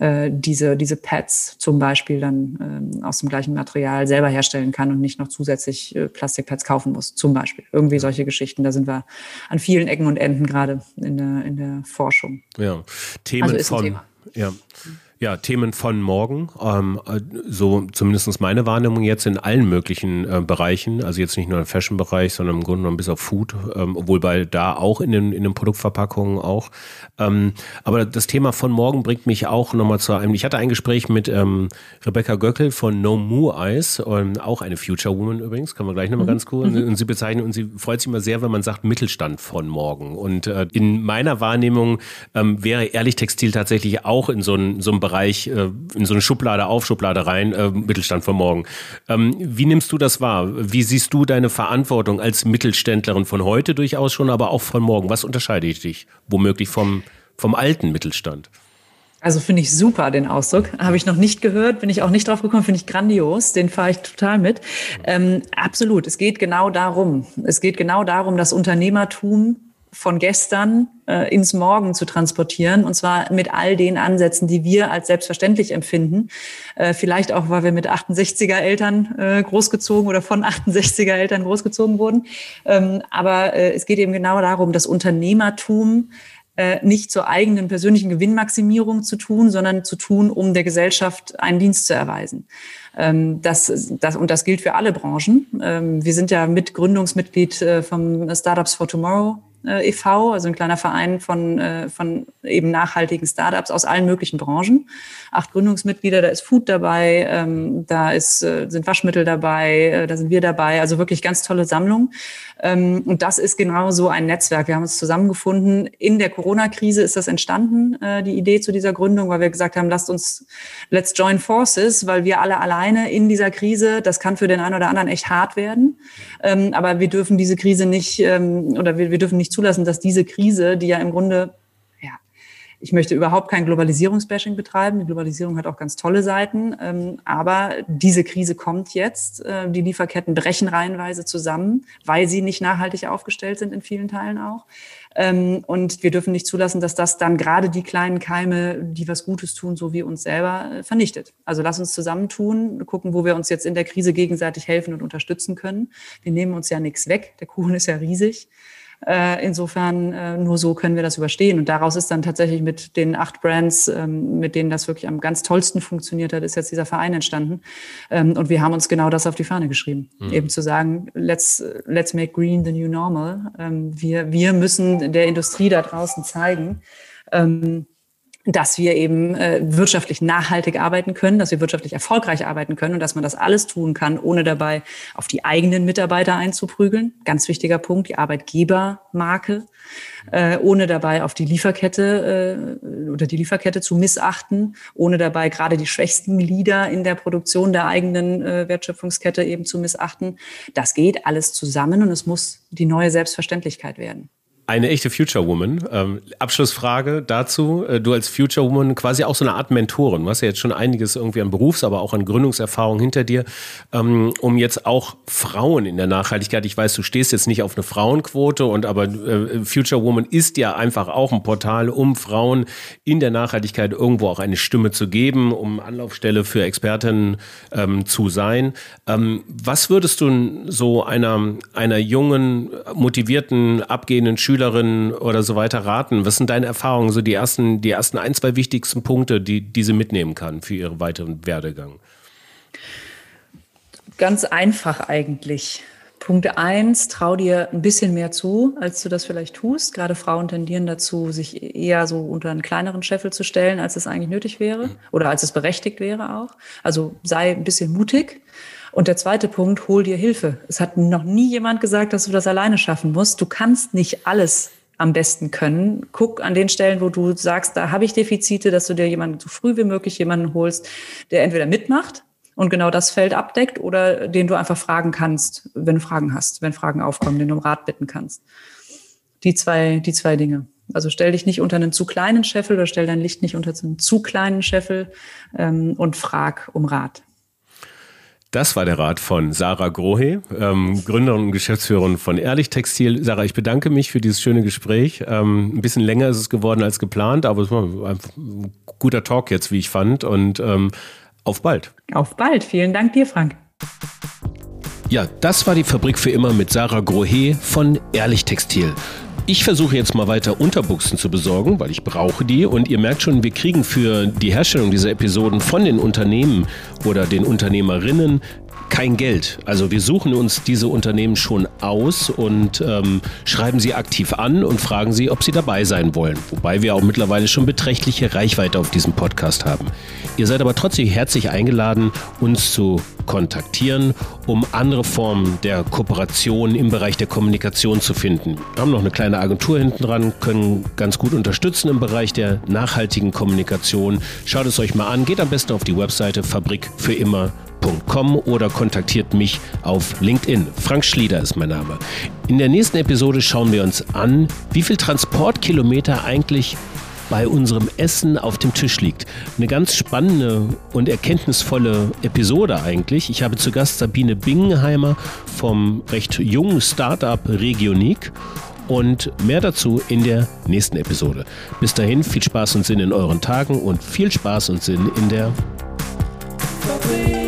äh, diese, diese Pads zum Beispiel dann ähm, aus dem gleichen Material selber herstellen kann und nicht noch zusätzlich äh, Plastikpads kaufen muss, zum Beispiel. Irgendwie solche Geschichten. Da sind wir an vielen Ecken und Enden gerade in der, in der Forschung. Ja, Themen also von. Thema. Ja. Ja, Themen von morgen, ähm, so zumindest meine Wahrnehmung jetzt in allen möglichen äh, Bereichen, also jetzt nicht nur im Fashion-Bereich, sondern im Grunde genommen bis auf Food, ähm, obwohl bei da auch in den, in den Produktverpackungen auch. Ähm, aber das Thema von morgen bringt mich auch nochmal zu einem, ich hatte ein Gespräch mit ähm, Rebecca Göckel von No Moo Eyes, ähm, auch eine Future Woman übrigens, kann man gleich nochmal mhm. ganz cool, mhm. und sie bezeichnen, und sie freut sich immer sehr, wenn man sagt Mittelstand von morgen. Und äh, in meiner Wahrnehmung ähm, wäre Ehrlich Textil tatsächlich auch in so einem so einem Bereich, äh, in so eine Schublade auf, Schublade rein, äh, Mittelstand von morgen. Ähm, wie nimmst du das wahr? Wie siehst du deine Verantwortung als Mittelständlerin von heute durchaus schon, aber auch von morgen? Was unterscheidet dich womöglich vom, vom alten Mittelstand? Also finde ich super den Ausdruck. Habe ich noch nicht gehört, bin ich auch nicht drauf gekommen, finde ich grandios. Den fahre ich total mit. Ähm, absolut. Es geht genau darum. Es geht genau darum, das Unternehmertum von gestern äh, ins Morgen zu transportieren und zwar mit all den Ansätzen, die wir als selbstverständlich empfinden. Äh, vielleicht auch, weil wir mit 68er Eltern äh, großgezogen oder von 68er Eltern großgezogen wurden. Ähm, aber äh, es geht eben genau darum, das Unternehmertum äh, nicht zur eigenen persönlichen Gewinnmaximierung zu tun, sondern zu tun, um der Gesellschaft einen Dienst zu erweisen. Ähm, das, das, und das gilt für alle Branchen. Ähm, wir sind ja mit Gründungsmitglied äh, vom Startups for Tomorrow äh, e.V., also ein kleiner Verein von, äh, von eben nachhaltigen Startups aus allen möglichen Branchen. Acht Gründungsmitglieder, da ist Food dabei, ähm, da ist, äh, sind Waschmittel dabei, äh, da sind wir dabei. Also wirklich ganz tolle Sammlung. Ähm, und das ist genau so ein Netzwerk. Wir haben uns zusammengefunden. In der Corona-Krise ist das entstanden, äh, die Idee zu dieser Gründung, weil wir gesagt haben, lasst uns, let's join forces, weil wir alle alleine in dieser Krise, das kann für den einen oder anderen echt hart werden. Ähm, aber wir dürfen diese Krise nicht, ähm, oder wir, wir dürfen nicht zulassen, dass diese Krise, die ja im Grunde ich möchte überhaupt kein Globalisierungsbashing betreiben. Die Globalisierung hat auch ganz tolle Seiten. Ähm, aber diese Krise kommt jetzt. Äh, die Lieferketten brechen reihenweise zusammen, weil sie nicht nachhaltig aufgestellt sind in vielen Teilen auch. Ähm, und wir dürfen nicht zulassen, dass das dann gerade die kleinen Keime, die was Gutes tun, so wie uns selber, äh, vernichtet. Also lass uns zusammentun, gucken, wo wir uns jetzt in der Krise gegenseitig helfen und unterstützen können. Wir nehmen uns ja nichts weg. Der Kuchen ist ja riesig. Äh, insofern äh, nur so können wir das überstehen. Und daraus ist dann tatsächlich mit den acht Brands, ähm, mit denen das wirklich am ganz tollsten funktioniert hat, ist jetzt dieser Verein entstanden. Ähm, und wir haben uns genau das auf die Fahne geschrieben. Mhm. Eben zu sagen, let's, let's make green the new normal. Ähm, wir, wir müssen der Industrie da draußen zeigen, ähm, dass wir eben äh, wirtschaftlich nachhaltig arbeiten können, dass wir wirtschaftlich erfolgreich arbeiten können und dass man das alles tun kann, ohne dabei auf die eigenen Mitarbeiter einzuprügeln. Ganz wichtiger Punkt, die Arbeitgebermarke, äh, ohne dabei auf die Lieferkette äh, oder die Lieferkette zu missachten, ohne dabei gerade die schwächsten Glieder in der Produktion der eigenen äh, Wertschöpfungskette eben zu missachten. Das geht alles zusammen und es muss die neue Selbstverständlichkeit werden. Eine echte Future Woman. Ähm, Abschlussfrage dazu. Äh, du als Future Woman quasi auch so eine Art Mentorin. Du hast ja jetzt schon einiges irgendwie an Berufs-, aber auch an Gründungserfahrung hinter dir, ähm, um jetzt auch Frauen in der Nachhaltigkeit. Ich weiß, du stehst jetzt nicht auf eine Frauenquote und aber äh, Future Woman ist ja einfach auch ein Portal, um Frauen in der Nachhaltigkeit irgendwo auch eine Stimme zu geben, um Anlaufstelle für Expertinnen ähm, zu sein. Ähm, was würdest du so einer, einer jungen, motivierten, abgehenden Schülerin Schülerinnen oder so weiter raten? Was sind deine Erfahrungen, so die ersten, die ersten ein, zwei wichtigsten Punkte, die, die sie mitnehmen kann für ihren weiteren Werdegang? Ganz einfach eigentlich. Punkt eins, trau dir ein bisschen mehr zu, als du das vielleicht tust. Gerade Frauen tendieren dazu, sich eher so unter einen kleineren Scheffel zu stellen, als es eigentlich nötig wäre oder als es berechtigt wäre auch. Also sei ein bisschen mutig. Und der zweite Punkt, hol dir Hilfe. Es hat noch nie jemand gesagt, dass du das alleine schaffen musst. Du kannst nicht alles am besten können. Guck an den Stellen, wo du sagst, da habe ich Defizite, dass du dir jemanden so früh wie möglich jemanden holst, der entweder mitmacht und genau das Feld abdeckt oder den du einfach fragen kannst, wenn du Fragen hast, wenn Fragen aufkommen, den du um Rat bitten kannst. Die zwei, die zwei Dinge. Also stell dich nicht unter einen zu kleinen Scheffel oder stell dein Licht nicht unter einen zu kleinen Scheffel ähm, und frag um Rat. Das war der Rat von Sarah Grohe, ähm, Gründerin und Geschäftsführerin von Ehrlich Textil. Sarah, ich bedanke mich für dieses schöne Gespräch. Ähm, ein bisschen länger ist es geworden als geplant, aber es war ein guter Talk jetzt, wie ich fand. Und ähm, auf bald. Auf bald. Vielen Dank dir, Frank. Ja, das war die Fabrik für immer mit Sarah Grohe von Ehrlich Textil. Ich versuche jetzt mal weiter Unterbuchsen zu besorgen, weil ich brauche die. Und ihr merkt schon, wir kriegen für die Herstellung dieser Episoden von den Unternehmen oder den Unternehmerinnen kein Geld. Also wir suchen uns diese Unternehmen schon aus und ähm, schreiben sie aktiv an und fragen sie, ob sie dabei sein wollen. Wobei wir auch mittlerweile schon beträchtliche Reichweite auf diesem Podcast haben. Ihr seid aber trotzdem herzlich eingeladen, uns zu kontaktieren, um andere Formen der Kooperation im Bereich der Kommunikation zu finden. Wir haben noch eine kleine Agentur hinten dran, können ganz gut unterstützen im Bereich der nachhaltigen Kommunikation. Schaut es euch mal an, geht am besten auf die Webseite Fabrik für immer frank.com oder kontaktiert mich auf LinkedIn. Frank Schlieder ist mein Name. In der nächsten Episode schauen wir uns an, wie viel Transportkilometer eigentlich bei unserem Essen auf dem Tisch liegt. Eine ganz spannende und erkenntnisvolle Episode eigentlich. Ich habe zu Gast Sabine Bingenheimer vom recht jungen Startup Regionik und mehr dazu in der nächsten Episode. Bis dahin viel Spaß und Sinn in euren Tagen und viel Spaß und Sinn in der Fabrik.